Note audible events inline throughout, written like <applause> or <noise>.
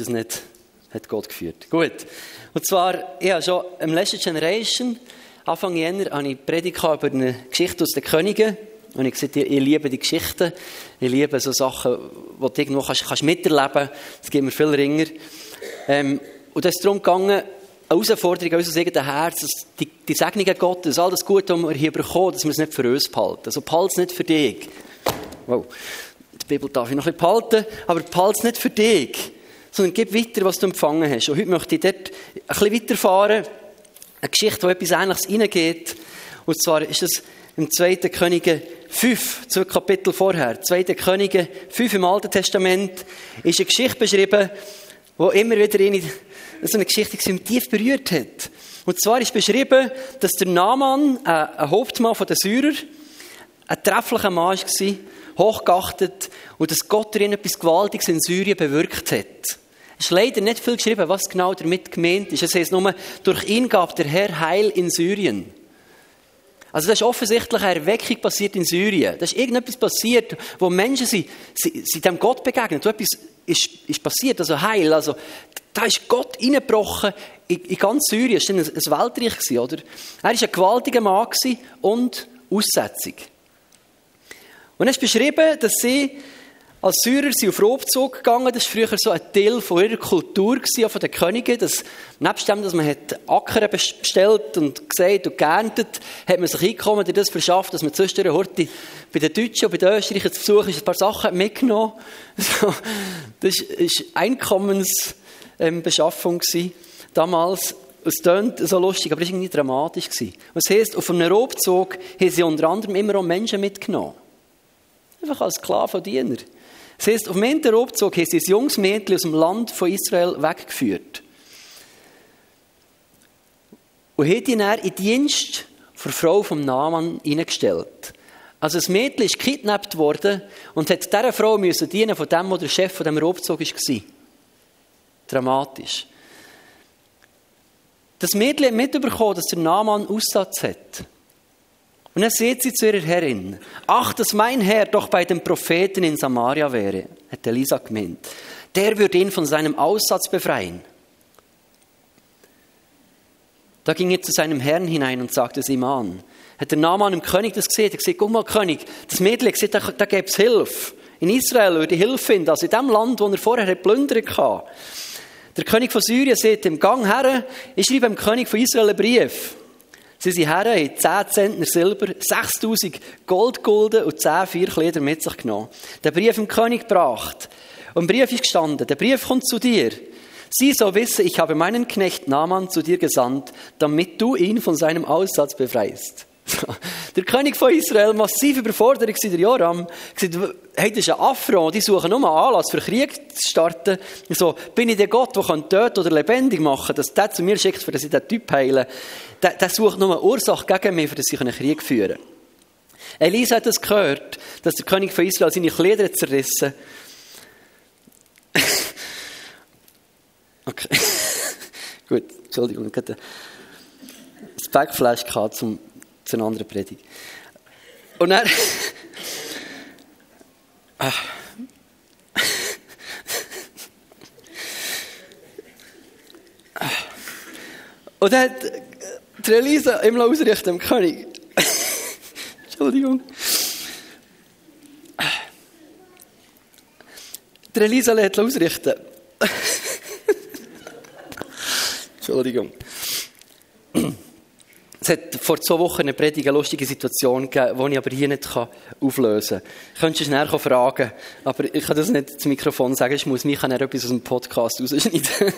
das nicht, hat Gott geführt. Gut. Und zwar, habe schon im letzten Generation, Anfang Jänner, habe ich Predigt über eine Geschichte aus den Königen. Und ich gesagt, ich, liebe die Geschichten. Ich liebe so Sachen, die du irgendwo kannst, kannst miterleben kannst. Das gibt mir viel Ringer. Ähm, und es ist darum gegangen, eine Herausforderung an unser eigenes Herz, die, die Segnungen Gottes, all das Gute, was wir hier bekommen, dass wir es nicht für uns behalten. Also behalte es nicht für dich. Wow. Die Bibel darf ich noch ein bisschen behalten, aber behalte es nicht für dich, sondern gib weiter, was du empfangen hast. Und heute möchte ich dort ein bisschen weiterfahren. Eine Geschichte, wo etwas Ähnliches reingeht. Und zwar ist es im 2. Könige 5, zwei Kapitel vorher, 2. Könige 5 im Alten Testament, ist eine Geschichte beschrieben, wo immer wieder eine, so eine Geschichte die mich tief berührt hat. Und zwar ist beschrieben, dass der Naaman, äh, ein Hauptmann der Syrer, ein trefflicher Mann war, hochgeachtet, und dass Gott darin etwas Gewaltiges in Syrien bewirkt hat. Es ist leider nicht viel geschrieben, was genau damit gemeint ist. Es heißt nur, durch ihn gab der Herr Heil in Syrien. Also da ist offensichtlich eine Erweckung passiert in Syrien. Da ist irgendetwas passiert, wo Menschen sind, sind, sind dem Gott begegnet. Und etwas ist, ist passiert, also Heil. Also da ist Gott reingebrochen in, in ganz Syrien. Es war ein, ein Weltreich, oder? Er war ein gewaltiger Mann und Aussetzung. Und es ist beschrieben, dass sie als Syrer sind auf Raubzug gegangen. Das war früher so ein Teil von ihrer Kultur, von den Königen. Dass, nebst dem, dass man hat Acker bestellt und gesät und geerntet, hat man sich Einkommen durch das verschafft, dass man zwischendurch heute bei den Deutschen und bei den Österreichern zu Besuch ist, ein paar Sachen mitgenommen. <laughs> Das war Einkommensbeschaffung damals. Es klingt so lustig, aber es war irgendwie dramatisch. Und das heisst, auf einem Raubzug haben sie unter anderem immer auch Menschen mitgenommen. Einfach als Sklavendiener. Das heisst, auf dem Enterobzug haben sie ein junges Mädchen aus dem Land von Israel weggeführt. Und haben ihn dann in Dienst der Frau vom Naaman hineingestellt. Also das Mädchen ist gekidnappt worden und hat dieser Frau müssen dienen von dem, der der Chef von dem Raubzug war. Dramatisch. Das Mädchen hat mitbekommen, dass der Naaman Aussatz hat. Und dann sagt sie zu ihrer Herrin, ach, dass mein Herr doch bei dem Propheten in Samaria wäre, hat Elisa gemeint. Der würde ihn von seinem Aussatz befreien. Da ging er zu seinem Herrn hinein und sagte es ihm an. Hat der Naaman dem König das gesehen? Er gesagt, guck mal, König, das Mädchen gesagt, da, da gäbe es Hilfe. In Israel würde Hilfe finden, also in dem Land, wo er vorher plündern hatte. Der König von Syrien sagt im Gang her, ich schreibe dem König von Israel einen Brief. Sie sind her, haben 10 Zentner Silber, 6000 Goldgulden und 10 Vierkleider mit sich genommen. Den Brief im König gebracht. Und im Brief ist gestanden, der Brief kommt zu dir. Sie so wissen, ich habe meinen Knecht Naaman zu dir gesandt, damit du ihn von seinem Aussatz befreist. <laughs> Der König von Israel, massiv überfordert war der Joram, gesagt, hey, das ist ein Affront, die suchen nur einen Anlass für Krieg zu starten. So, bin ich der Gott, der kann töten oder lebendig machen dass der zu mir schickt, für dass ich den Typ heile. Der, der sucht nur eine Ursache gegen mich, für dass ich einen Krieg führen kann. Elisa hat das gehört, dass der König von Israel seine Kleider zerrissen <laughs> Okay. <laughs> Gut, Entschuldigung, ich hatte das Backflash gehabt zum zu einer anderen Predigt. Und er. Ah. Und dann hat die Elisa immer ausrichten dem König. Entschuldigung. Die Elisa lässt ausrichten. Entschuldigung. Hat vor zwei Wochen eine Predigt eine lustige Situation gegeben, die ich aber hier nicht auflösen kann. Ich könnte schnell fragen, aber ich kann das nicht ins Mikrofon sagen, ich muss mich etwas aus dem Podcast rausschneiden. <laughs>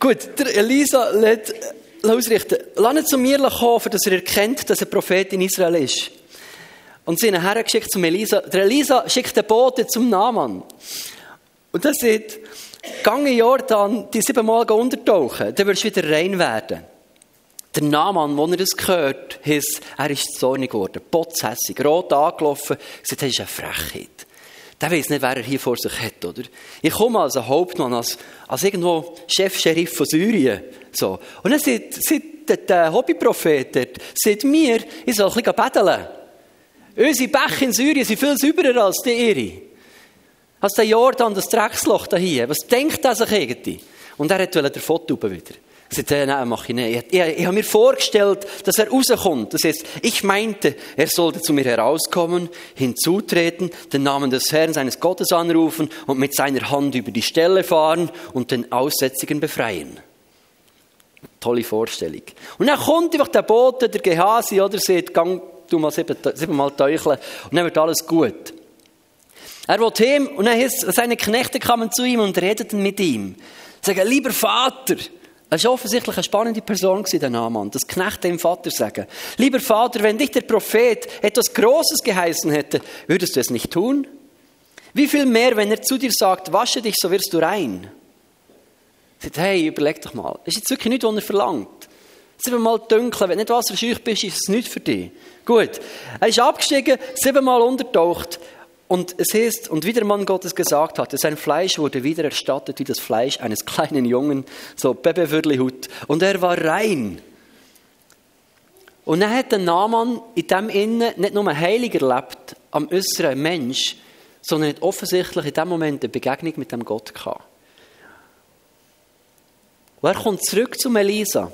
Gut, der Elisa lässt ausrichten, lass ihn zu mir kommen, dass er erkennt, dass er Prophet in Israel ist. Und sie haben hergeschickt zum Elisa. Der Elisa schickt den Bote zum Naaman. Und er sagt, gange Jordan, die siebenmal untertauchen, dann wirst du wieder rein werden. Der Naaman, als er das gehört, hieß, er ist zornig geworden, potzhässig, rot angelaufen, gesagt, das ist eine Frechheit. Der weiß nicht, wer er hier vor sich hat, oder? Ich komme als ein Hauptmann, als, als irgendwo Chef-Sheriff von Syrien, so. Und dann sagt, sagt der Hobbyprophet dort, sagt mir, ich soll ein bisschen betteln. Unsere Bäche in Syrien sind viel sauberer als die ihre. Also der Jordan, das Drecksloch da hier, was denkt er sich irgendwie? Und er wollte den Foto wieder. Ich sagte, nein, mach ich nicht. Ich, ich, ich habe mir vorgestellt, dass er rauskommt. Das heißt, ich meinte, er sollte zu mir herauskommen, hinzutreten, den Namen des Herrn, seines Gottes anrufen und mit seiner Hand über die Stelle fahren und den Aussätzigen befreien. Tolle Vorstellung. Und dann kommt einfach der Bote, der Gehasi, oder, sagt, gang du mal sieben, siebenmal teucheln und dann wird alles gut. Er will ihm, und dann heißt, seine Knechte kamen zu ihm und redeten mit ihm. Sagen, lieber Vater, es war offensichtlich eine spannende Person, der Naaman. Das Knechte dem Vater sagen. Lieber Vater, wenn dich der Prophet etwas Großes geheißen hätte, würdest du es nicht tun? Wie viel mehr, wenn er zu dir sagt, wasche dich, so wirst du rein? Er sagt, hey, überleg doch mal. Das ist jetzt wirklich nicht, was er verlangt. Siebenmal dunkel, wenn du nicht wasserscheuch bist, ist es nicht für dich. Gut. Er ist abgestiegen, siebenmal untertaucht und es heißt, und wie der Mann Gottes gesagt hatte, sein Fleisch wurde wieder erstattet wie das Fleisch eines kleinen Jungen, so Bebeviertelhut. Und er war rein. Und dann hat der Naaman in dem Innen nicht nur heilig erlebt, am äußeren Mensch, sondern hat offensichtlich in dem Moment eine Begegnung mit dem Gott gehabt. Und er kommt zurück zu Elisa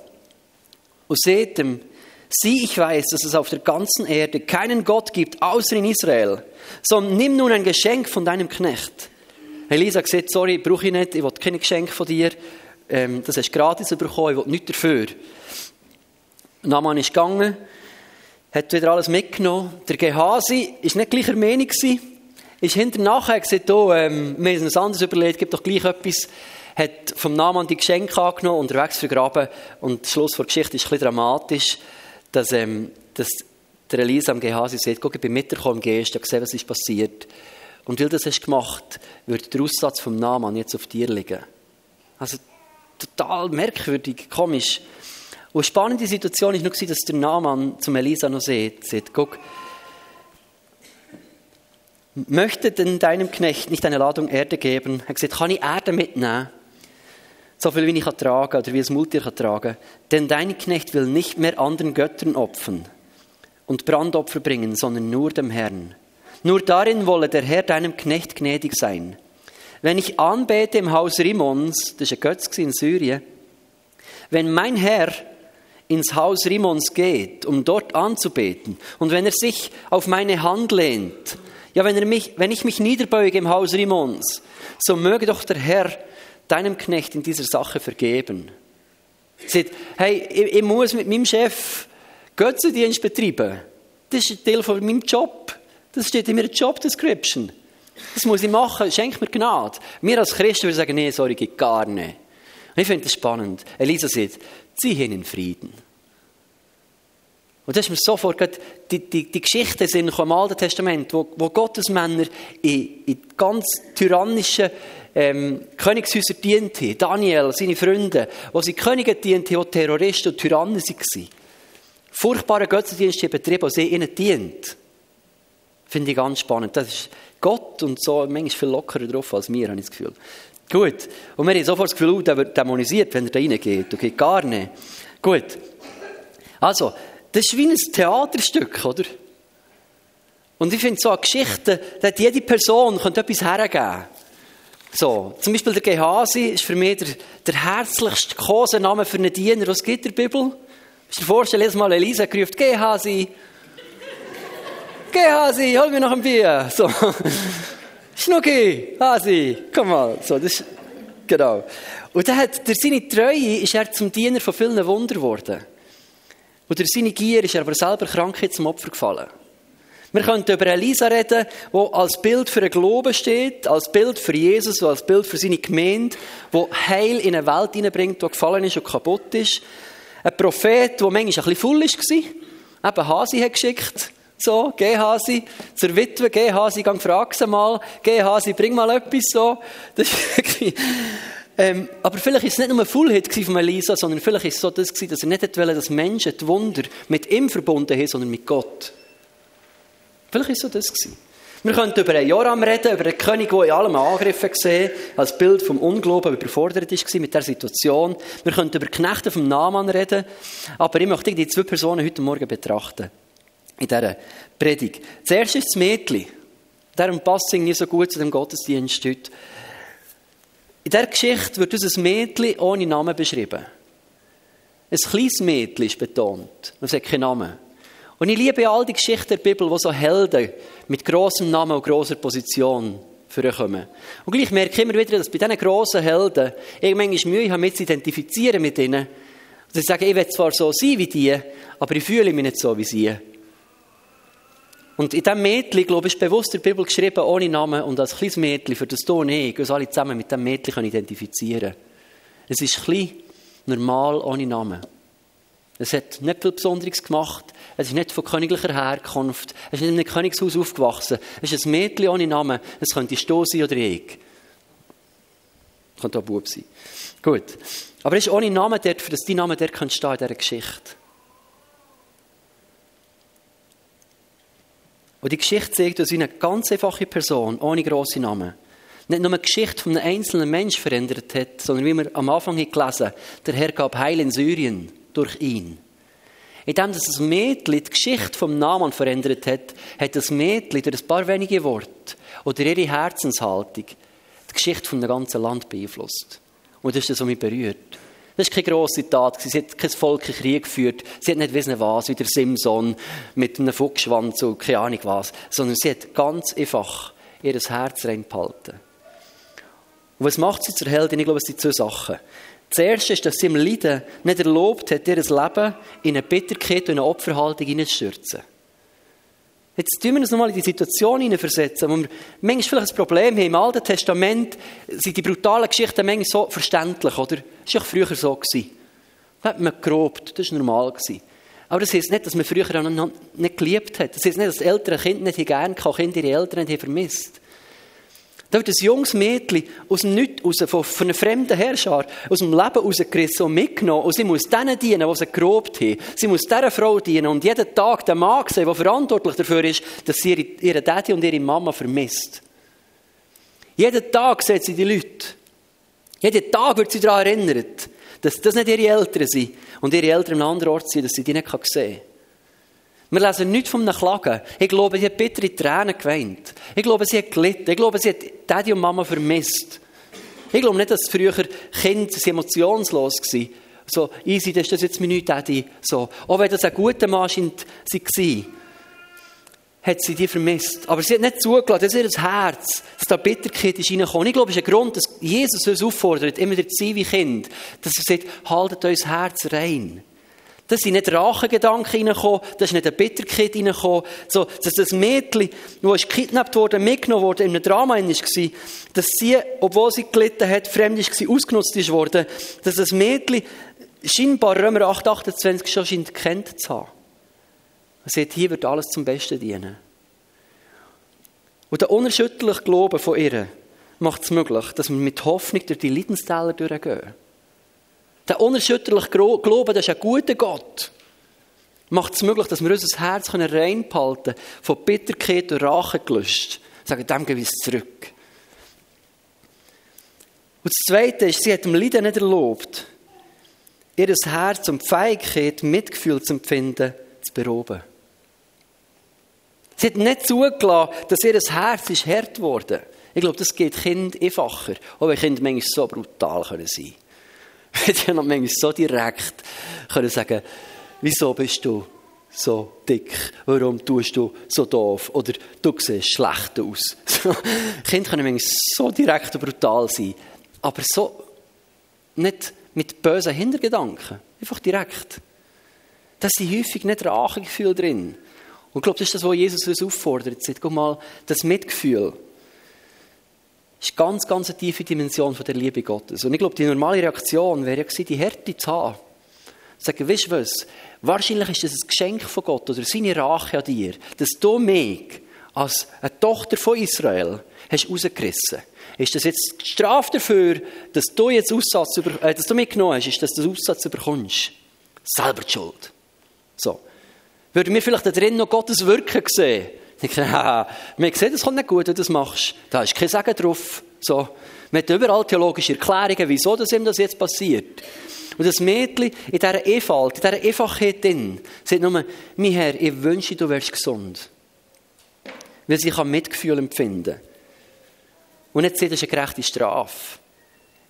und sieht ihm, Sieh, ich weiß, dass es auf der ganzen Erde keinen Gott gibt, außer in Israel. Sondern nimm nun ein Geschenk von deinem Knecht. Elisa sagt, sorry, brauche ich nicht, ich will kein Geschenk von dir. Ähm, das hast du gratis bekommen, ich will nichts dafür. Naman ist gegangen, hat wieder alles mitgenommen. Der Gehasi war nicht gleicher Meinung. Ist hinter nachher gesagt, oh, ähm, wir haben uns anders überlegt, gibt doch gleich etwas. Hat vom Naman die Geschenke angenommen, unterwegs vergraben. Und der Schluss der Geschichte ist ein bisschen dramatisch dass, ähm, dass der Elisa am Gehasi sagt, guck, ich bin mitgekommen im Geist, ich gesehen, was ist passiert. Und weil du das hast gemacht, wird der Aussatz vom Namen jetzt auf dir liegen. Also total merkwürdig, komisch. Und eine spannende Situation war nur, dass der Naaman zum Elisa noch sagt, sagt, guck, möchte denn deinem Knecht nicht eine Ladung Erde geben? Er gesagt, kann ich Erde mitnehmen? So viel wie ich kann tragen oder wie es Multier kann tragen. Denn dein Knecht will nicht mehr anderen Göttern opfern und Brandopfer bringen, sondern nur dem Herrn. Nur darin wolle der Herr deinem Knecht gnädig sein. Wenn ich anbete im Haus Rimons, das war ein Götz in Syrien, wenn mein Herr ins Haus Rimons geht, um dort anzubeten, und wenn er sich auf meine Hand lehnt, ja, wenn, er mich, wenn ich mich niederbeuge im Haus Rimons, so möge doch der Herr deinem Knecht in dieser Sache vergeben. Sagt, hey, ich, ich muss mit meinem Chef Götzendienst betreiben. Das ist ein Teil von meinem Job. Das steht in meiner Job Description. Das muss ich machen. Schenk mir Gnade. Wir als Christen würden sagen, nee, sorry, geht gar nicht. Ich finde das spannend. Elisa sagt, zieh hin in Frieden. Und das ist mir sofort die, die, die Geschichte sind im Alten Testament, wo, wo Gottes Männer in, in ganz tyrannischen ähm, Königshäuser dient haben. Daniel, seine Freunde, wo sie Könige dient haben, die Terroristen und Tyrannen waren. Furchtbare Götzendienste betrieben, die sie ihnen dient. Finde ich ganz spannend. Das ist Gott und so manchmal viel lockerer drauf als wir, habe ich das Gefühl. Gut. Und wir haben sofort das Gefühl, oh, der wird dämonisiert, wenn er da reingeht. Okay, gar nicht. Gut. Also, das ist wie ein Theaterstück, oder? Und ich finde so eine Geschichte, da hat jede Person könnte etwas hergeben. So, zum Beispiel der Gehasi ist für mich der, der herzlichste Kosename für einen Diener, was gibt der Bibel? Du dir vorstellen, jedes Mal Elisa gerufen, Gehasi. Gehasi, hol mir noch ein Bier. So. <laughs> Schnucki, Hasi, komm mal. So, das ist, genau. Und dann hat, durch seine Treue ist er zum Diener von vielen Wundern geworden. Und durch seine Gier ist er aber selber Krankheit zum Opfer gefallen. Wir könnten über Elisa reden, wo als Bild für den Glauben steht, als Bild für Jesus, als Bild für seine Gemeinde, wo Heil in eine Welt hineinbringt, die gefallen ist und kaputt ist. Ein Prophet, der manchmal ein bisschen voll war. Eben Hasi hat geschickt. So, geh Hasi, zur Witwe, geh Hasi, gang frag sie mal, geh Hasi, bring mal etwas so. Das <laughs> ähm, aber vielleicht war es nicht nur ein Fullhit von Elisa, sondern vielleicht war es so das, dass er nicht wollte, dass Menschen die Wunder mit ihm verbunden haben, sondern mit Gott. Vielleicht war so das. Wir könnten über einen Joram reden, über einen König, der in allem Angriffe gesehen als Bild vom Unglauben überfordert war mit der Situation. Wir könnten über Knechte vom Naaman reden, aber ich möchte die zwei Personen heute Morgen betrachten. In dieser Predigt. Zuerst ist das Mädchen. Darum passt es nicht so gut zu dem Gottesdienst heute. In dieser Geschichte wird uns ein Mädchen ohne Namen beschrieben. Ein kleines Mädchen ist betont. Es hat keinen Namen. Und ich liebe all die Geschichten der Bibel, wo so Helden mit großem Namen und großer Position vorkommen. Und gleich merke ich immer wieder, dass bei diesen grossen Helden ich manchmal Mühe habe, mich zu identifizieren mit ihnen. Und ich sage, ich will zwar so sein wie die, aber ich fühle mich nicht so wie sie. Und in diesem Mädchen, glaube ich, ist bewusst der Bibel geschrieben, ohne Namen und als kleines Mädchen, für das du und ich uns alle zusammen mit diesem Mädchen identifizieren können. Es ist klein, normal, ohne Namen. Es hat nicht viel Besonderes gemacht. Es ist nicht von königlicher Herkunft. Es ist nicht in einem Königshaus aufgewachsen. Es ist ein Mädchen ohne Namen. Es könnte Sto sein oder ich. Es könnte auch Bub sein. Gut. Aber es ist ohne Namen dort, für das dein Name dort stehen in dieser Geschichte. Und die Geschichte zeigt uns eine ganz einfache Person, ohne grosse Namen, nicht nur die Geschichte von einem einzelnen Menschen verändert hat, sondern wie wir am Anfang gelesen haben, der Herr gab Heil in Syrien durch ihn. Indem das Mädchen die Geschichte vom Namen verändert hat, hat das Mädchen durch ein paar wenige Worte oder ihre Herzenshaltung die Geschichte von dem ganzen Land beeinflusst. Und das ist das, was mich berührt. Das ist keine grosse Tat. Sie hat kein Volk in Krieg geführt. Sie hat nicht wissen was, wie der Simson mit einem Fuchsschwanz und keine Ahnung was. Sondern sie hat ganz einfach ihr Herz reingehalten. Und was macht sie zur Heldin? Ich glaube, es sind zwei Sachen. Das Erste ist, dass sie im Leiden nicht erlaubt hat, ihr Leben in eine Bitterkeit und eine Opferhaltung hineinzustürzen. Jetzt tun wir uns nochmal in die Situation hineinversetzen, wo wir manchmal vielleicht ein Problem haben. Im Alten Testament sind die brutalen Geschichten manchmal so verständlich, oder? Das war auch früher so. Gewesen. Da hat man gerobt, das war normal. Gewesen. Aber das heisst nicht, dass man früher auch nicht geliebt hat. Das heisst nicht, dass das ältere Kind nicht gerne kann, Kinder ihre Eltern nicht vermisst. Da wird ein junges Mädchen aus dem Nichts, aus, von, einer fremden Herrscher, aus dem Leben rausgerissen und mitgenommen. Und sie muss denen dienen, die sie gerobt haben. Sie muss dieser Frau dienen und jeden Tag den Mann sehen, der verantwortlich dafür ist, dass sie ihre, ihre Daddy und ihre Mama vermisst. Jeden Tag sieht sie die Leute. Jeden Tag wird sie daran erinnert, dass das nicht ihre Eltern sind und ihre Eltern an einem anderen Ort sind, dass sie die nicht sehen kann. Wir lesen nichts von einem Klagen. Ich glaube, sie hat bittere Tränen geweint. Ich glaube, sie hat gelitten. Ich glaube, sie hat Daddy und Mama vermisst. Ich glaube nicht, dass früher Kinder emotionslos waren. So, easy, das ist das jetzt mein Daddy. So. Auch wenn das ein guter Mann war, hat sie die vermisst. Aber sie hat nicht zugelassen, dass ihr Herz, dass da Bitterkeit ist reingekommen. Ich glaube, es ist ein Grund, dass Jesus uns auffordert, immer der sein wie Kind, dass er sagt, haltet euer Herz rein. Da sind nicht Rachegedanken reingekommen, da ist nicht eine Bitterkeit reingekommen. So, dass das Mädchen, das gekidnappt wurde, mitgenommen wurde, in einem Drama war, dass sie, obwohl sie gelitten hat, fremd war, ausgenutzt ist dass das Mädchen scheinbar Römer 8, 28 schon scheint kennt zu haben. Er sagt, hier wird alles zum Besten dienen. Und der unerschütterliche Glaube von ihr macht es möglich, dass wir mit Hoffnung durch die Leidenstäler durchgehen. Der unerschütterliche Glaube, das ist ein guter Gott, macht es möglich, dass wir unser Herz reinbehalten können, von Bitterkeit und Rache gelöscht. Sagen, dem gebe ich es zurück. Und das Zweite ist, sie hat dem Leiden nicht erlaubt, ihr Herz und die Fähigkeit, Mitgefühl zu empfinden, zu beroben. Sie hat nicht zugelassen, dass ihr Herz ist hart geworden Ich glaube, das geht Kind einfacher, auch wenn Kinder manchmal so brutal sein können <laughs> hätte ja noch manchmal so direkt können sagen wieso bist du so dick? Warum tust du so doof? Oder du siehst schlecht aus. <laughs> Kinder können manchmal so direkt und brutal sein, aber so nicht mit bösen Hintergedanken. Einfach direkt. Da sind häufig nicht Rachegefühl drin. Und ich glaube, das ist das, was Jesus uns auffordert. Sagt, guck mal, das Mitgefühl ist ganz, ganz eine tiefe Dimension von der Liebe Gottes. Und ich glaube, die normale Reaktion wäre ja gewesen, die Härte zu haben. Sagen, weißt du was? Wahrscheinlich ist das ein Geschenk von Gott oder seine Rache an dir, dass du mich als eine Tochter von Israel hast rausgerissen. Ist das jetzt die Strafe dafür, dass du jetzt Aussatz über, äh, dass du mitgenommen hast, ist, dass du den Aussatz überkommst? Selber die Schuld. So. Würden wir vielleicht da drin noch Gottes Wirken sehen? Ich denke, haha, wir sehen, das kommt nicht gut, wenn du das machst. Da ist kein Sagen drauf. So. Man hat überall theologische Erklärungen, wieso das ihm das jetzt passiert. Und das Mädchen in dieser Einfalt, in dieser Einfachheit drin, sagt nur, mein Herr, ich wünsche, du wärst gesund. weil sie Mitgefühl empfinden kann. Und nicht sieht, das ist eine gerechte Strafe.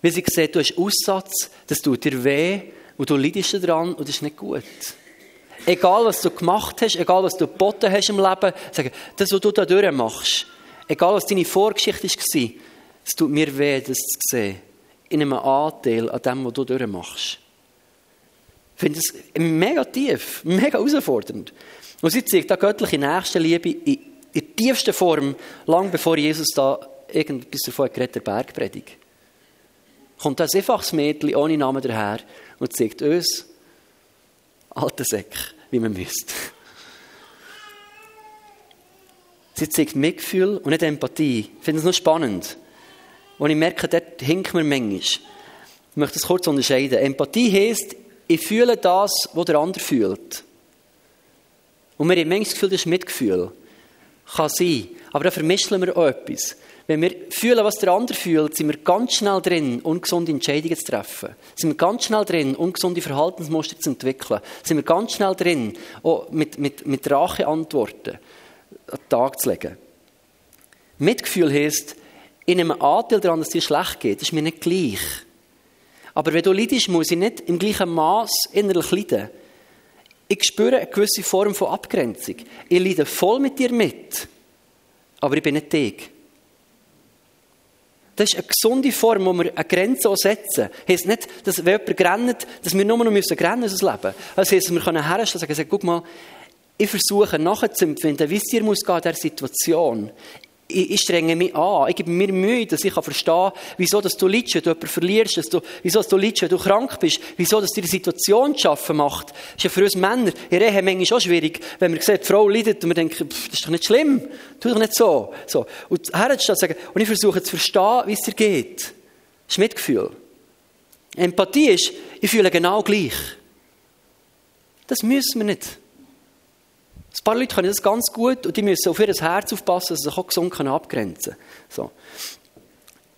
Weil sie sieht, du hast Aussatz, das tut dir weh und du leidest daran und das ist nicht gut. Egal, was du gemacht hast, egal, was du geboten hast im Leben, sagen, das, was du da durchmachst, egal, was deine Vorgeschichte war, es tut mir weh, das zu sehen. In einem Anteil an dem, was du durchmachst. Ich finde das mega tief, mega herausfordernd. Und sie zeigt da göttliche Nächstenliebe in, der tiefsten Form, lang bevor Jesus da irgendetwas davon geredet der Bergpredigt. Kommt ein einfaches Mädchen ohne Namen daher und zeigt uns, alten Säck, wie man müsste. Sie zeigt Mitgefühl und nicht Empathie. Ich finde es noch spannend. Und ich merke, dort hinkt mir manchmal. Ich möchte das kurz unterscheiden. Empathie heisst, ich fühle das, was der andere fühlt. Und wir haben manchmal das Gefühl, das ist Mitgefühl. Kann sein. Aber da vermischen wir auch etwas. Wenn wir fühlen, was der andere fühlt, sind wir ganz schnell drin, ungesunde Entscheidungen zu treffen. Sind wir ganz schnell drin, ungesunde Verhaltensmuster zu entwickeln. Sind wir ganz schnell drin, auch mit, mit, mit Racheantworten an den Tag zu legen. Mitgefühl heisst, in einem Anteil daran, dass es dir schlecht geht, ist mir nicht gleich. Aber wenn du leidest, muss ich nicht im gleichen Maß innerlich leiden. Ich spüre eine gewisse Form von Abgrenzung. Ich leide voll mit dir mit, aber ich bin nicht dich. Das ist eine gesunde Form, wo wir eine Grenze setzen. Das heisst nicht, dass wenn jemand rennt, dass wir nur noch müssen rennen in unser Leben. Das heisst, wir können herstellen und sagen, guck mal, ich versuche nachzuempfinden, wie es dir muss in dieser Situation ich, ich, strenge mich an. Ich gebe mir Mühe, dass ich verstehen kann, wieso dass du leidest, wenn du jemanden verlierst, dass du, wieso dass du leidest, wenn du krank bist, wieso dass dir die Situation zu schaffen macht. Das ist ja für uns Männer in Ehe manchmal auch schwierig, wenn man sieht, die Frau leidet und wir denken, pff, das ist doch nicht schlimm, tu doch nicht so. so. Und herzustellen sagen, und ich versuche zu verstehen, wie es dir geht. Das ist Mitgefühl. Empathie ist, ich fühle genau gleich. Das müssen wir nicht. Ein paar Leute können das ganz gut und die müssen auf ihr Herz aufpassen, dass sie sich auch gesund abgrenzen können. So.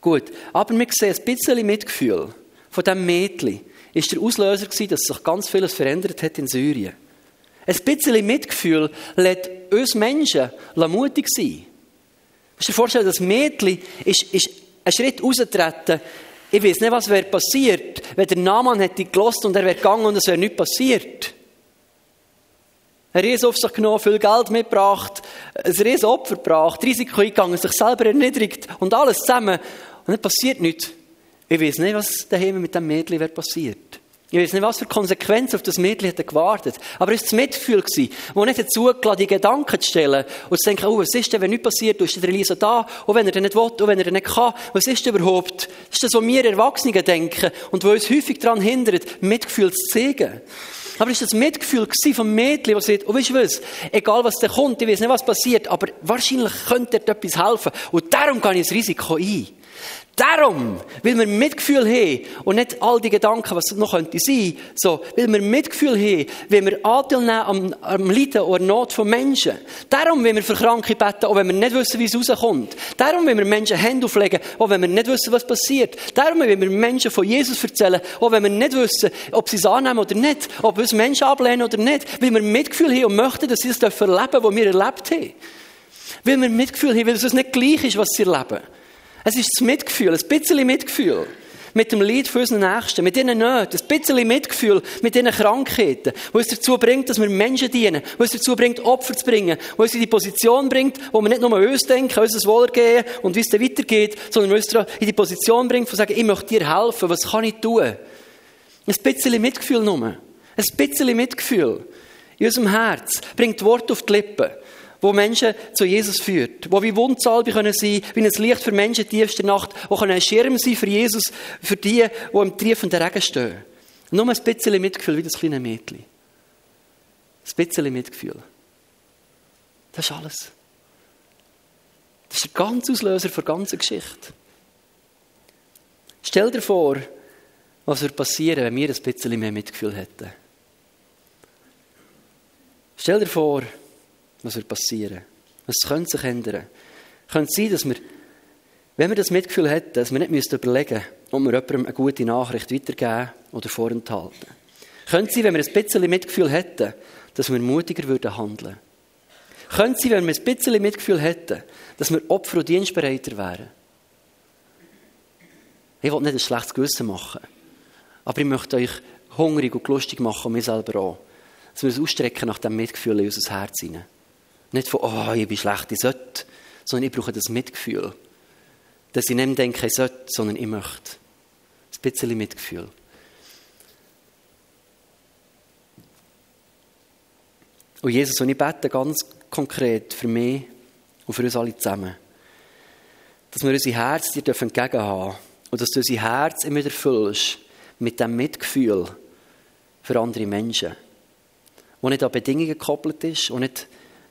Gut, aber wir sehen ein bisschen Mitgefühl von diesem Mädchen ist der Auslöser gewesen, dass sich ganz vieles verändert hat in Syrien. Ein bisschen Mitgefühl lässt uns Menschen mutig sein. Du dir vorstellen, das Mädchen ist, ist einen Schritt rausgetreten. Ich weiß nicht, was wäre passiert, wenn der Naaman hätte gelost und er wäre gegangen und es wäre nichts passiert. Ein riesen auf sich genommen, viel Geld mitgebracht, ein riesen Opfer gebracht, Risiko eingegangen, sich selber erniedrigt und alles zusammen. Und dann passiert nichts. Ich weiß nicht, was daheim mit dem Mädchen wird passiert. Ich weiß nicht, was für Konsequenzen auf das Mädchen hat gewartet. Aber es war das Mitgefühl, das nicht dazu gelassen, die Gedanken zu stellen und zu denken, oh, was ist denn, wenn nichts passiert, ist der Elisa da, und wenn er dann nicht will, und wenn er nicht kann, was ist denn überhaupt? Das ist das, was wir Erwachsenen denken und wo uns häufig daran hindert, Mitgefühl zu zeigen. Aber war das Mitgefühl vom Mädchen, das sagt, oh, weißt du was, egal was da kommt, ich weiß nicht, was passiert, aber wahrscheinlich könnte dir etwas helfen. Und darum gehe ich das Risiko ein. Darum, weil wir Mitgefühl haben und nicht all die Gedanken, was noch könnte sein, so, weil wir Mitgefühl haben, weil wir Anteil nehmen am, am Leiden oder Not von Menschen. Darum, wenn wir für Kranke beten, auch wenn wir nicht wissen, wie es rauskommt. Darum, wenn wir Menschen Hände auflegen, auch wenn wir nicht wissen, was passiert. Darum, wenn wir Menschen von Jesus erzählen, auch wenn wir nicht wissen, ob sie es annehmen oder nicht, ob wir Menschen ablehnen oder nicht, weil wir Mitgefühl haben und möchten, dass sie es erleben dürfen, was wir erlebt haben. Weil wir Mitgefühl haben, weil es uns nicht gleich ist, was sie erleben. Es ist das Mitgefühl, ein bisschen Mitgefühl. Mit dem Lied für unseren Nächsten, mit ihren Nöten, ein bisschen Mitgefühl mit ihren Krankheiten, wo es dazu bringt, dass wir Menschen dienen, wo es dazu bringt, Opfer zu bringen, wo es in die Position bringt, wo wir nicht nur an uns denken, unser Wohlergehen und wie es dann weitergeht, sondern wo es in die Position bringt, wir sagen, ich möchte dir helfen, was kann ich tun? Ein bisschen Mitgefühl nur. Ein bisschen Mitgefühl. In unserem Herz bringt Wort auf die Lippen wo Menschen zu Jesus führt, wo wie Wundsalbe können sein, wie ein Licht für Menschen tiefster Nacht, wo ein Schirm sein für Jesus, für die, die im triefenden Regen stehen. Nur ein bisschen Mitgefühl wie das kleine Mädchen. Ein bisschen Mitgefühl. Das ist alles. Das ist der ganze Auslöser der ganzen Geschichte. Stell dir vor, was würde passieren, wenn wir ein bisschen mehr Mitgefühl hätten. Stell dir vor, was wird passieren. Was könnte sich ändern. Könnte sein, dass wir, wenn wir das Mitgefühl hätten, dass wir nicht überlegen müssten, ob wir jemandem eine gute Nachricht weitergeben oder vorenthalten. Könnte sein, wenn wir ein bisschen Mitgefühl hätten, dass wir mutiger würden handeln. Könnte sein, wenn wir ein bisschen Mitgefühl hätten, dass wir Opfer und dienstbereiter wären. Ich will nicht ein schlechtes Gewissen machen. Aber ich möchte euch hungrig und lustig machen mir selber auch. Dass wir uns ausstrecken nach dem Mitgefühl in unser Herz hinein. Nicht von, oh, ich bin schlecht, ich sollte. Sondern ich brauche das Mitgefühl. Dass ich nicht denke, ich sollte, sondern ich möchte. Ein bisschen Mitgefühl. Und Jesus, und ich bete ganz konkret für mich und für uns alle zusammen, dass wir unsere Herzen dir entgegenhaben dürfen und dass du unser Herz immer wieder füllst mit dem Mitgefühl für andere Menschen, wo nicht an Bedingungen gekoppelt ist und nicht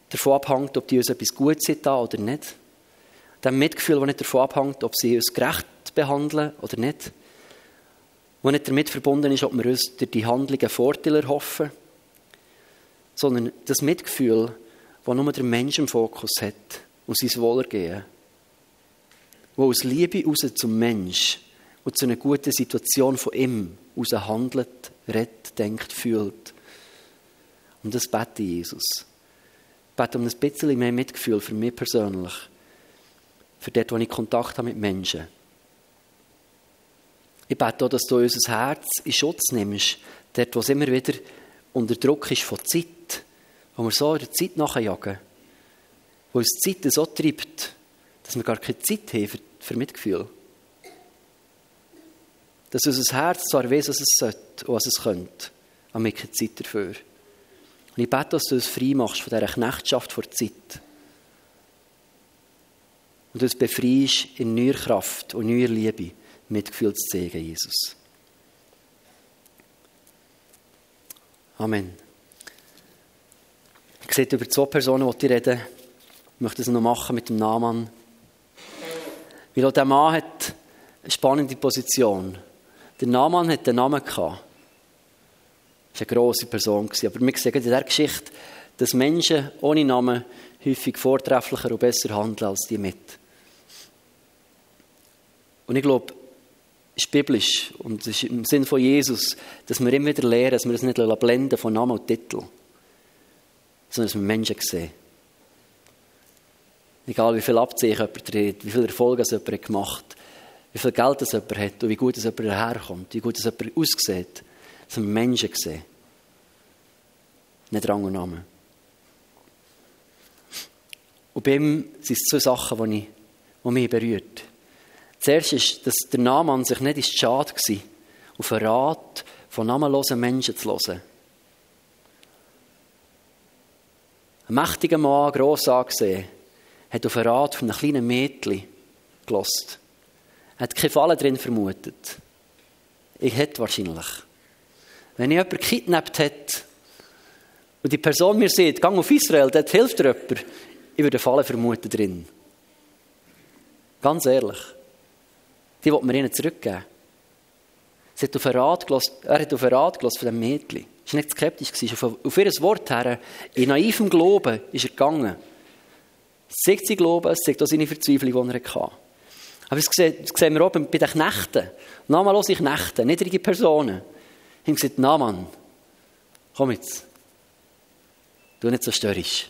davon abhängt, ob die uns etwas Gutes sind oder nicht. Dem Mitgefühl, das nicht davon abhängt, ob sie uns gerecht behandeln oder nicht. Wo nicht damit verbunden ist, ob wir uns durch die Handlungen Vorteile erhoffen sondern das Mitgefühl, das nur der Mensch im Fokus hat und sein Wohlergehen. Wo aus Liebe raus zum Mensch und zu einer guten Situation von ihm raus handelt, redet, denkt, fühlt. Und das bete Jesus. Ich bete um ein bisschen mehr Mitgefühl für mich persönlich. Für dort, wo ich Kontakt habe mit Menschen. Ich bete auch, dass du unser Herz in Schutz nimmst, dort, wo es immer wieder unter Druck ist von Zeit, wo wir so der Zeit nachjagen, wo uns die Zeit so treibt, dass wir gar keine Zeit haben für, für Mitgefühl. Dass unser Herz zwar weiß, was es sollte und was es könnte, aber wir keine Zeit dafür. Und ich bete, dass du uns frei machst von dieser Knechtschaft vor Zeit. Und uns befreist in neuer Kraft und neuer Liebe, Mitgefühl zu zeigen, Jesus. Amen. Ich sehe über zwei Personen, die reden. Ich möchte es noch machen mit dem Namen. Weil auch der Mann hat eine spannende Position. Der Naaman hat einen Namen gehabt. Das war eine grosse Person. Aber wir sehen in dieser Geschichte, dass Menschen ohne Namen häufig vortrefflicher und besser handeln als die mit. Und ich glaube, ist biblisch und es ist im Sinn von Jesus, dass wir immer wieder lernen, dass wir uns nicht blenden von Namen und Titel, sondern dass wir Menschen sehen. Egal wie viel Abzeichen jemand tritt, wie viel Erfolg jemand gemacht hat, wie viel Geld jemand hat und wie gut jemand herkommt, wie gut jemand aussieht, dass wir Menschen. Nicht Rang und Namen. Und bei ihm sind es zwei Sachen, die, mich berühren. Zuerst ist, dass der Name an sich nicht ist schade war, auf einen Rat von namenlosen Menschen zu hören. Ein mächtiger Mann, gross angesehen, hat auf einen Rat von einem kleinen Mädchen gelost. Er hat keine Falle drin vermutet. Ich hätte wahrscheinlich. Wenn ich jemanden kidnappt hätte und die Person mir sieht, gang auf Israel, dort hilft dir jemand, ich würde eine Falle vermuten drin. Ganz ehrlich. Die wollte man ihnen zurückgeben. Sie hat auf einen Rat gelassen, er hat auf einen Rat gelassen von dem Mädchen. Er war nicht skeptisch. Auf, auf ihr Wort her, in naivem Glauben, ist er gegangen. Es zeigt sein Glauben, es zeigt auch seine Verzweiflung, die er hatte. Aber das sehen wir auch bei den Knechten. Namenlose Knechte, niedrige Personen. Habe gesagt, na Mann, komm jetzt. Du nicht so störrisch.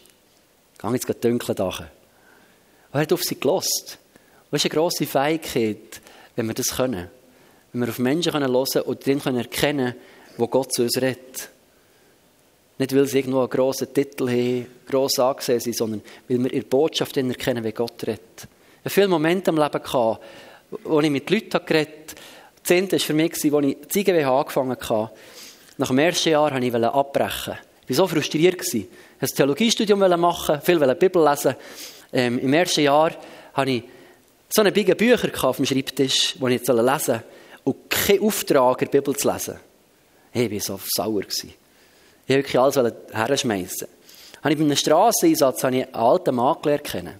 Geh jetzt gerade dunkel da. er hat auf sie gelost. Das ist eine grosse Fähigkeit, wenn wir das können. Wenn wir auf Menschen hören können und drin können erkennen wo Gott zu uns redet. Nicht, weil sie irgendwo einen grossen Titel haben, gross angesehen sind, sondern weil wir der Botschaft erkennen, wie Gott redet. Ich hatte viele Momente im Leben, wo ich mit Leuten geredet habe. Zehnte war für mich, als ich die IGWH angefangen habe. Nach dem ersten Jahr wollte ich abbrechen. Ich war so frustriert. Ich wollte ein Theologiestudium machen, viel Bibel lesen. Ähm, Im ersten Jahr habe ich so eine Bige Bücher auf dem Schreibtisch, die ich jetzt lesen soll, und keinen Auftrag, die Bibel zu lesen. Ich war so sauer. Ich wollte wirklich alles herschmeißen. Habe ich bei einem Strasseneinsatz einen alten Mann gelernt.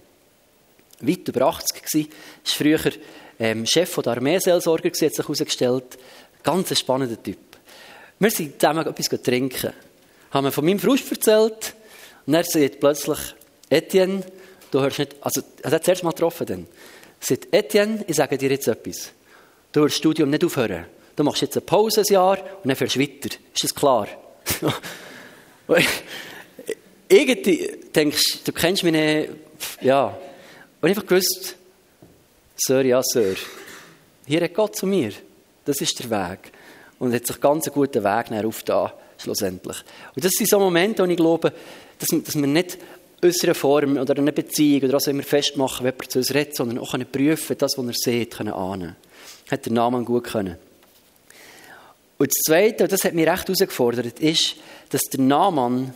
Weit über 80 war. Ist früher ähm, Chef der Armeeseelsorger, hat sich herausgestellt. Ganz ein spannender Typ. Wir sind zusammen etwas trinken. Haben mir von meinem Frust erzählt. Und er sagt plötzlich, Etienne, du hörst nicht, also, er hat das erste Mal getroffen dann sagt, Etienne, ich sage dir jetzt etwas. Du wirst das Studium nicht aufhören. Du machst jetzt eine Pause ein Jahr und dann fährst du weiter. Ist das klar? <laughs> irgendwie denkst du, kennst mich nicht, ja. Und einfach gewusst, Sir, ja, Sir. Hier hat Gott zu mir. Das ist der Weg. Und hat sich ganz einen guten Weg aufgetan, schlussendlich. Und das sind so Momente, wo ich glaube, dass, dass wir nicht unsere Form oder eine Beziehung oder was immer festmachen, wenn jemand zu uns redet, sondern auch prüfen das, was er sieht, können ahnen. Hat der Name gut können. Und das Zweite, und das hat mich recht herausgefordert, ist, dass der Naaman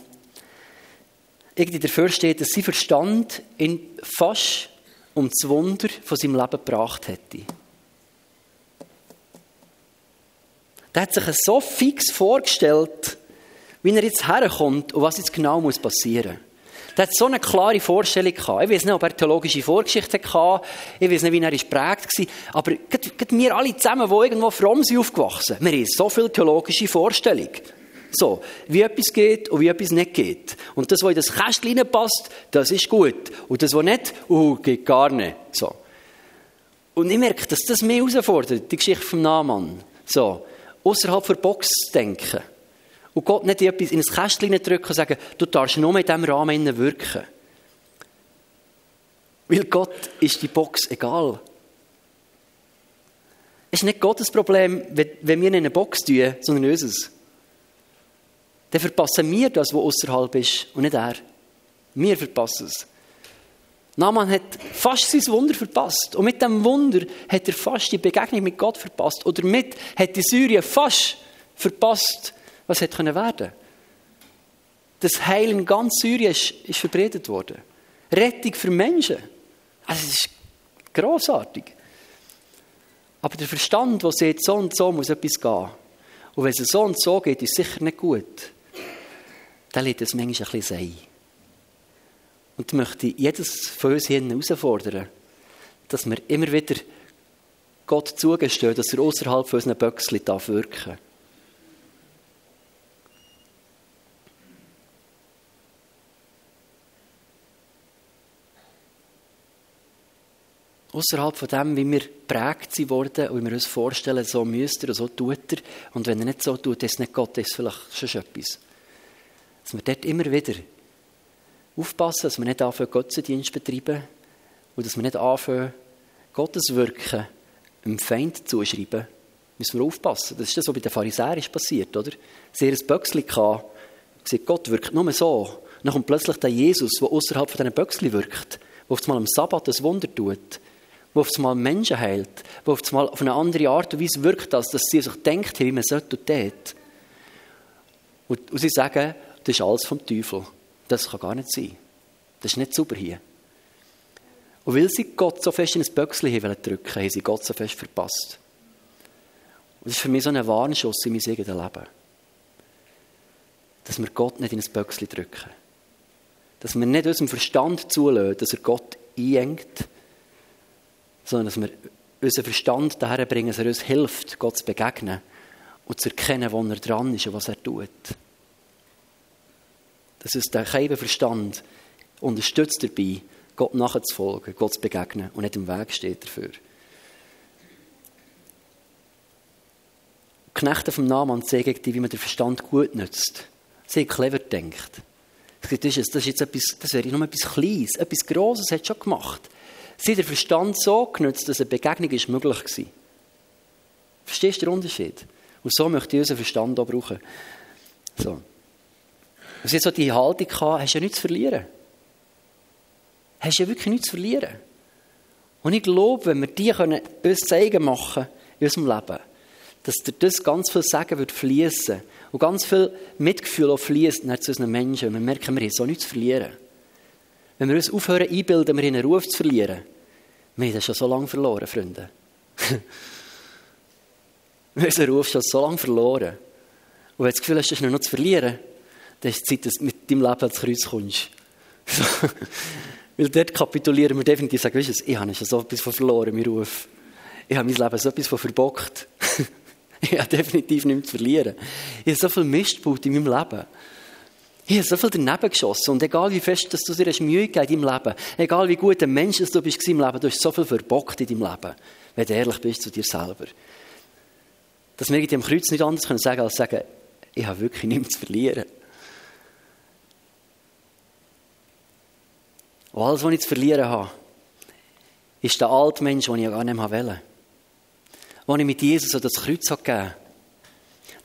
irgendwie dafür steht, dass sein Verstand ihn fast um das Wunder von seinem Leben gebracht hätte. Der hat sich so fix vorgestellt, wie er jetzt herkommt und was jetzt genau muss passieren muss. Der hat so eine klare Vorstellung gehabt. Ich weiß nicht, ob er theologische Vorgeschichte hatte. Ich weiß nicht, wie er geprägt war. Aber gerade wir alle zusammen, die irgendwo fromm sind aufgewachsen, wir haben so viel theologische Vorstellung. So, wie etwas geht und wie etwas nicht geht. Und das, was in das Kästchen passt, das ist gut. Und das, was nicht, uh, geht gar nicht. So. Und ich merke, dass das mich herausfordert, die Geschichte vom Naaman. So, außerhalb der Box zu denken. Und Gott nicht in etwas in ein Kästchen drücken und sagen, du darfst nur mit diesem Rahmen wirken. Weil Gott ist die Box egal. Es ist nicht Gottes Problem, wenn wir in eine Box tun, sondern unseres. Dann verpassen wir das, was außerhalb ist, und nicht er. Wir verpassen es. Naaman hat fast sein Wunder verpasst. Und mit dem Wunder hat er fast die Begegnung mit Gott verpasst. Und damit hat die Syrien fast verpasst, was hätte können Das Heil in ganz Syrien ist, ist verbreitet worden. Rettung für Menschen. Also es ist großartig. Aber der Verstand, der sieht, so und so muss etwas gehen. Und wenn es so und so geht, ist sicher nicht gut. Dann lädt es manchmal ein bisschen sein. Und ich möchte jedes von uns hier herausfordern, dass wir immer wieder Gott zugestehen, dass er außerhalb von unseren Böckchen wirken darf. außerhalb von dem, wie wir prägt sind worden und wie wir uns vorstellen, so müsste er und so tut er. Und wenn er nicht so tut, ist es nicht Gott, ist es vielleicht schon etwas. Dass wir dort immer wieder aufpassen, dass wir nicht anfangen, Gottesdienst zu betreiben und dass wir nicht anfangen, Gottes Wirken dem Feind zuschreiben. Müssen wir aufpassen. Das ist das, was bei den Pharisäern passiert, oder? Sie haben ein Böckchen gehabt, gesagt, Gott wirkt nur so. dann kommt plötzlich der Jesus, der außerhalb von diesen Böckchen wirkt, der auf einmal am Sabbat ein Wunder tut wo auf einmal Menschen heilt, wo auf einmal auf eine andere Art und Weise wirkt, als dass sie sich denkt wie man sollte und. Und, und sie sagen, das ist alles vom Teufel. Das kann gar nicht sein. Das ist nicht sauber hier. Und weil sie Gott so fest in ein Böckchen drücken haben sie Gott so fest verpasst. Und das ist für mich so ein Warnschuss in mein eigenes Leben. Dass wir Gott nicht in ein Böckchen drücken. Dass wir nicht unserem Verstand zulassen, dass er Gott einengt, sondern dass wir unseren Verstand daher bringen, dass er uns hilft, Gott zu begegnen und zu erkennen, wo er dran ist und was er tut. Dass uns der keibe Verstand unterstützt dabei, Gott nachzufolgen, Gott zu begegnen und nicht im Weg steht dafür. Die Knechte vom Namen zeigen dir, wie man den Verstand gut nutzt. Sie clever denkt. Das ist jetzt etwas, das wäre nur etwas Kleines, etwas Grosses hat schon gemacht. Sie den Verstand so genutzt, dass eine Begegnung ist möglich war. Verstehst du den Unterschied? Und so möchte ich unseren Verstand auch brauchen. So. Und sie hat so die Haltung gehabt, hast ja nichts zu verlieren. Hast ja wirklich nichts zu verlieren. Und ich glaube, wenn wir die können uns zeigen machen in unserem Leben, dass dir das ganz viel Sagen wird fließen und ganz viel Mitgefühl auch fließt zu unseren Menschen. Wir merken, wir haben so nichts zu verlieren. Wenn wir uns aufhören einbilden, wir in einen Ruf zu verlieren, wir haben das schon so lange verloren, Freunde. <laughs> wir haben unseren Ruf schon so lange verloren. Und wenn du das Gefühl hast, du hast noch zu verlieren, dann ist es Zeit, dass du mit deinem Leben ans Kreuz kommst. <laughs> Weil dort kapitulieren wir definitiv sagen, weißt du, ich habe schon so etwas von verloren, mein Ruf. Ich habe mein Leben so etwas von verbockt. <laughs> ich habe definitiv nichts zu verlieren. Ich habe so viel Mist gebaut in meinem Leben. Ich habe so viel daneben geschossen. Und egal wie fest dass du dir Mühe gegeben in deinem Leben, egal wie gut ein Mensch du bist im Leben, du hast so viel verbockt in deinem Leben, wenn du ehrlich bist zu dir selber. Dass wir am Kreuz nicht anders können sagen, als sagen, ich habe wirklich nichts zu verlieren. Und alles, was ich zu verlieren habe, ist der alte Mensch, den ich ja gar nicht mehr wollte. Den ich mit Jesus das Kreuz gegeben habe.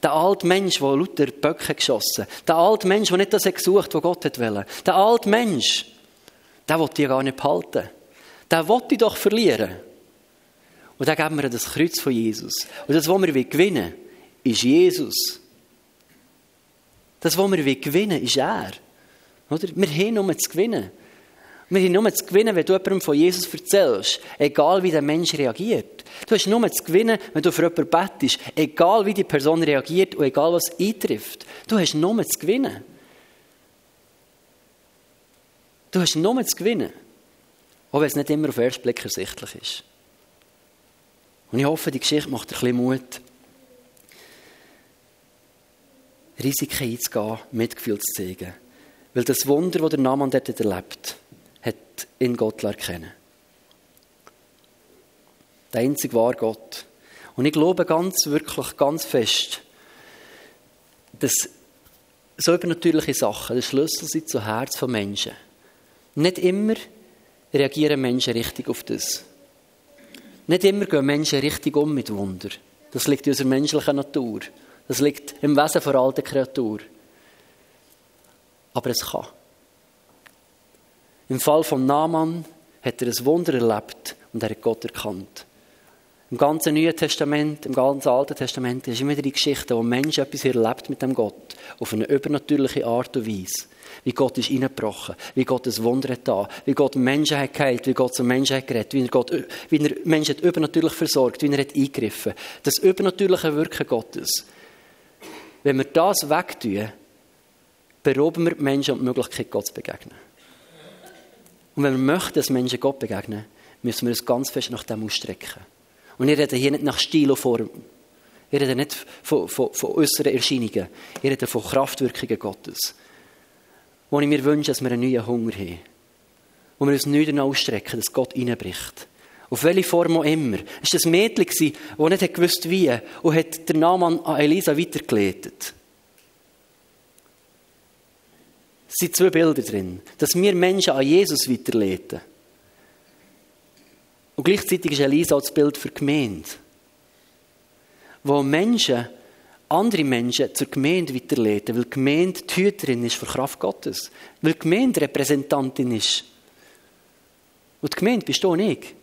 Der alte Mensch, der lauter Böcke geschossen hat. Der alte Mensch, der nicht das gesucht hat, was Gott wollte. Der alte Mensch, den wollte ich gar nicht behalten. Den wollte ich doch verlieren. Und dann geben wir das Kreuz von Jesus. Und das, was wir gewinnen ist Jesus. Das, was wir gewinnen ist er. Oder? Wir haben nur zu gewinnen. Wir haben nur zu gewinnen, wenn du jemandem von Jesus erzählst. Egal, wie der Mensch reagiert. Du hast nur zu gewinnen, wenn du für jemanden bettest. Egal, wie die Person reagiert und egal, was eintrifft. Du hast nur zu gewinnen. Du hast nur zu gewinnen. Auch wenn es nicht immer auf den ersten Blick ersichtlich ist. Und ich hoffe, die Geschichte macht dir ein bisschen Mut, Risiken einzugehen, Mitgefühl zu zeigen. Weil das Wunder, das der Naaman dort erlebt, hat in Gott erkennen. Der einzige war Gott. Und ich glaube ganz, wirklich ganz fest, dass so übernatürliche Sachen der Schlüssel sind zum Herz von Menschen. Nicht immer reagieren Menschen richtig auf das. Nicht immer gehen Menschen richtig um mit Wunder. Das liegt in unserer menschlichen Natur. Das liegt im Wesen von alter Kreatur. Aber es kann. Im Fall von Naaman hat er ein Wunder erlebt und er hat Gott erkannt. Im ganzen Neuen Testament, im ganzen Alten Testament ist immer die Geschichte, wo Menschen etwas erlebt mit dem Gott. Auf eine übernatürliche Art und Weise. Wie Gott ist reingebrochen, wie Gott ein Wunder hat da, wie Gott Menschen hat geheilt, wie Gott zum Menschen hat geredet, wie er, Gott, wie er Menschen hat übernatürlich versorgt, wie er hat eingegriffen. Das übernatürliche Wirken Gottes. Wenn wir das wegtun, berauben wir die Menschen um die Möglichkeit, Gott zu begegnen. Und wenn wir möchten, dass Menschen Gott begegnen, müssen wir uns ganz fest nach dem ausstrecken. Und ich rede hier nicht nach Stil und Form. Ich rede nicht von, von, von äußeren Erscheinungen. Ich rede von Kraftwirkungen Gottes. Wo ich mir wünsche, dass wir einen neuen Hunger haben. Wo wir uns nicht ausstrecken, dass Gott reinbricht. Auf welche Form auch immer. Es war ein Mädchen, das nicht gewusst wie und hat den Namen an Elisa weitergeleitet. Es sind zwei Bilder drin. Dass wir Menschen an Jesus weiterleiten. Und gleichzeitig ist Elisa auch das Bild für die Gemeinde. Wo Menschen, andere Menschen zur Gemeinde weiterleiten, weil die Gemeinde die Hüterin ist für Kraft Gottes. Weil die Gemeinde Repräsentantin ist. Und die Gemeinde bist du nicht.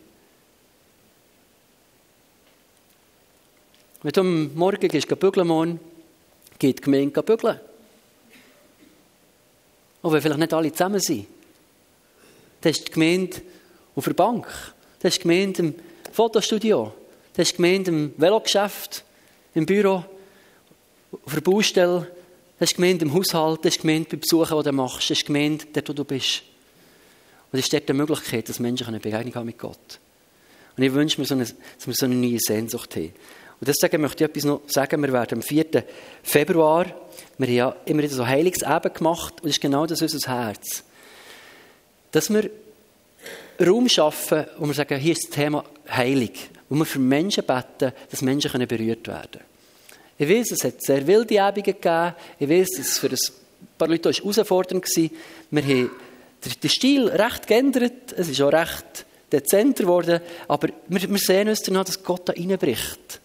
Wenn du am Morgen gehst, bügeln morgen, geht die Gemeinde bügeln. Auch wenn vielleicht nicht alle zusammen sind. Dann ist die Gemeinde auf der Bank. Dann ist die Gemeinde im Fotostudio. Dann ist die Gemeinde im Velogeschäft, im Büro, auf der Baustelle. Dann ist die Gemeinde im Haushalt. Dann ist die Gemeinde bei Besuchen, die du machst. Dann ist die Gemeinde dort, wo du bist. Und es ist dort die Möglichkeit, dass Menschen eine Begegnung haben mit Gott. Und ich wünsche mir, so eine, dass wir so eine neue Sehnsucht haben. Und deswegen möchte ich etwas noch sagen. Wir werden am 4. Februar, wir haben ja immer wieder so Heilungseben gemacht, und das ist genau das unser Herz. Dass wir Raum schaffen, wo wir sagen, hier ist das Thema Heilung. Wo wir für Menschen beten, dass Menschen berührt werden können. Ich weiß, es hat sehr wilde Ebenen gegeben. Ich weiß, es für ein paar Leute herausfordernd war. Wir haben den Stil recht geändert. Es ist auch recht dezenter geworden. Aber wir, wir sehen uns danach, dass Gott da reinbricht.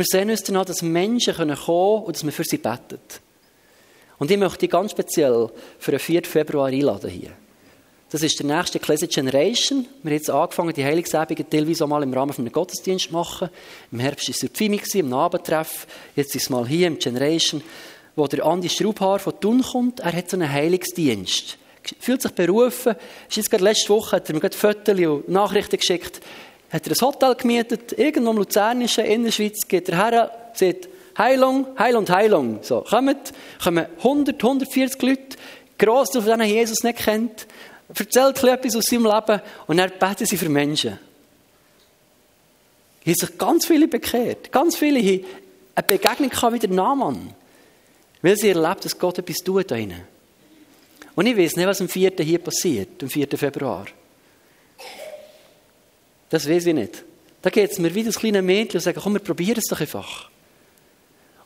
Wir sehen uns danach, dass Menschen kommen können und dass wir für sie beten. Und ich möchte dich ganz speziell für den 4. Februar einladen hier. Das ist der nächste Classic Generation. Wir haben jetzt angefangen, die Heilungsebungen teilweise auch mal im Rahmen eines Gottesdienstes zu machen. Im Herbst war es in Pfimi, im Abendtreff. Jetzt ist es mal hier im Generation, wo der Andi Straubhaar von Thun kommt. Er hat so einen Heilungsdienst. Fühlt sich berufen. Ist jetzt gerade letzte Woche hat er mir gerade Fotos und Nachrichten geschickt hat er ein Hotel gemietet, irgendwo im Luzernischen, in der Schweiz, geht er her, sagt, Heilung, Heilung, Heilung. So, kommen, kommen 100, 140 Leute, gross, von denen Jesus nicht kennt, erzählt etwas aus seinem Leben und dann beten sie für Menschen. Hier haben sich ganz viele bekehrt. Ganz viele haben eine Begegnung wie der Naaman. Weil sie erlebt, dass Gott etwas tut da drinnen. Und ich weiß nicht, was am 4. hier passiert, am 4. Februar. Das weiß ich nicht. Da geht es mir wie das kleine Mädchen und sagen, komm, wir probieren es doch einfach.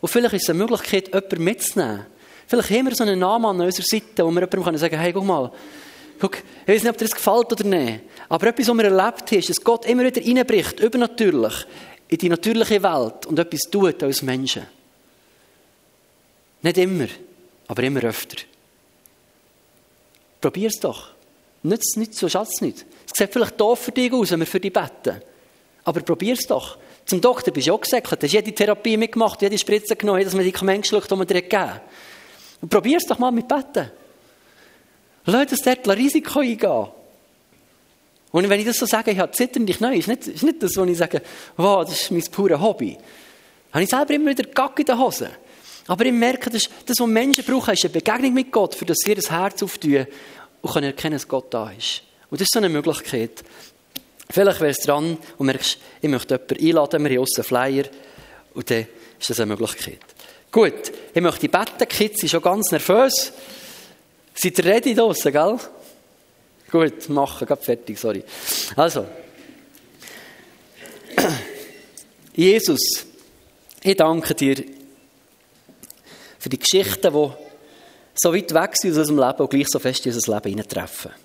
Und vielleicht ist es eine Möglichkeit, jemanden mitzunehmen. Vielleicht haben wir so einen Namen an unserer Seite, wo wir jemandem sagen können, hey, guck mal, Guck, ich weiß nicht, ob dir das gefällt oder nicht, aber etwas, was wir erlebt haben, ist, dass Gott immer wieder reinbricht, übernatürlich, in die natürliche Welt und etwas tut als Menschen. Nicht immer, aber immer öfter. Probier es doch. Nützt nicht, so schatz nicht. Sieht vielleicht doof für dich aus, wenn wir für dich beten. Aber probier es doch. Zum Doktor bist du auch gesäckelt, hast jede Therapie mitgemacht, jede Spritze genommen, jedes Medikament geschluckt, das man dir gegeben hat. Und probier es doch mal mit Beten. Lass uns dort Risiko eingehen. Und wenn ich das so sage, ich habe zitternde Knie, ist nicht, ist nicht das, wo ich sage, wow, das ist mein pures Hobby. Dann habe ich selber immer wieder Gack in den Hosen. Aber ich merke, dass das, was Menschen brauchen, ist eine Begegnung mit Gott, für das sie ihr Herz auftun und können erkennen, dass Gott da ist. Und das ist so eine Möglichkeit. Vielleicht wäre es dran und merkst, ich möchte jemanden einladen, wir haben einen Flyer und dann ist das eine Möglichkeit. Gut, ich möchte beten, die Kids sind schon ganz nervös. Seid ihr ready draussen, gell? Gut, machen, gerade fertig, sorry. Also. <clears throat> Jesus, ich danke dir für die Geschichten, die so weit weg sind aus unserem Leben und gleich so fest in unser Leben hineintreffen.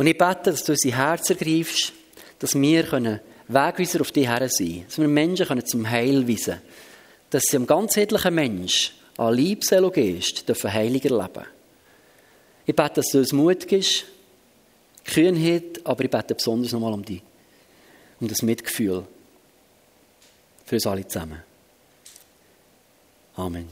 Und ich bete, dass du unser Herz ergreifst, dass wir können Wegweiser auf dich her sein dass wir Menschen können zum Heil weisen dass sie am ganzheitlichen Mensch an und Geist dürfen heilig erleben Ich bete, dass du uns Mut gibst, Kühnheit, aber ich bete besonders nochmal um dich, um das Mitgefühl für uns alle zusammen. Amen.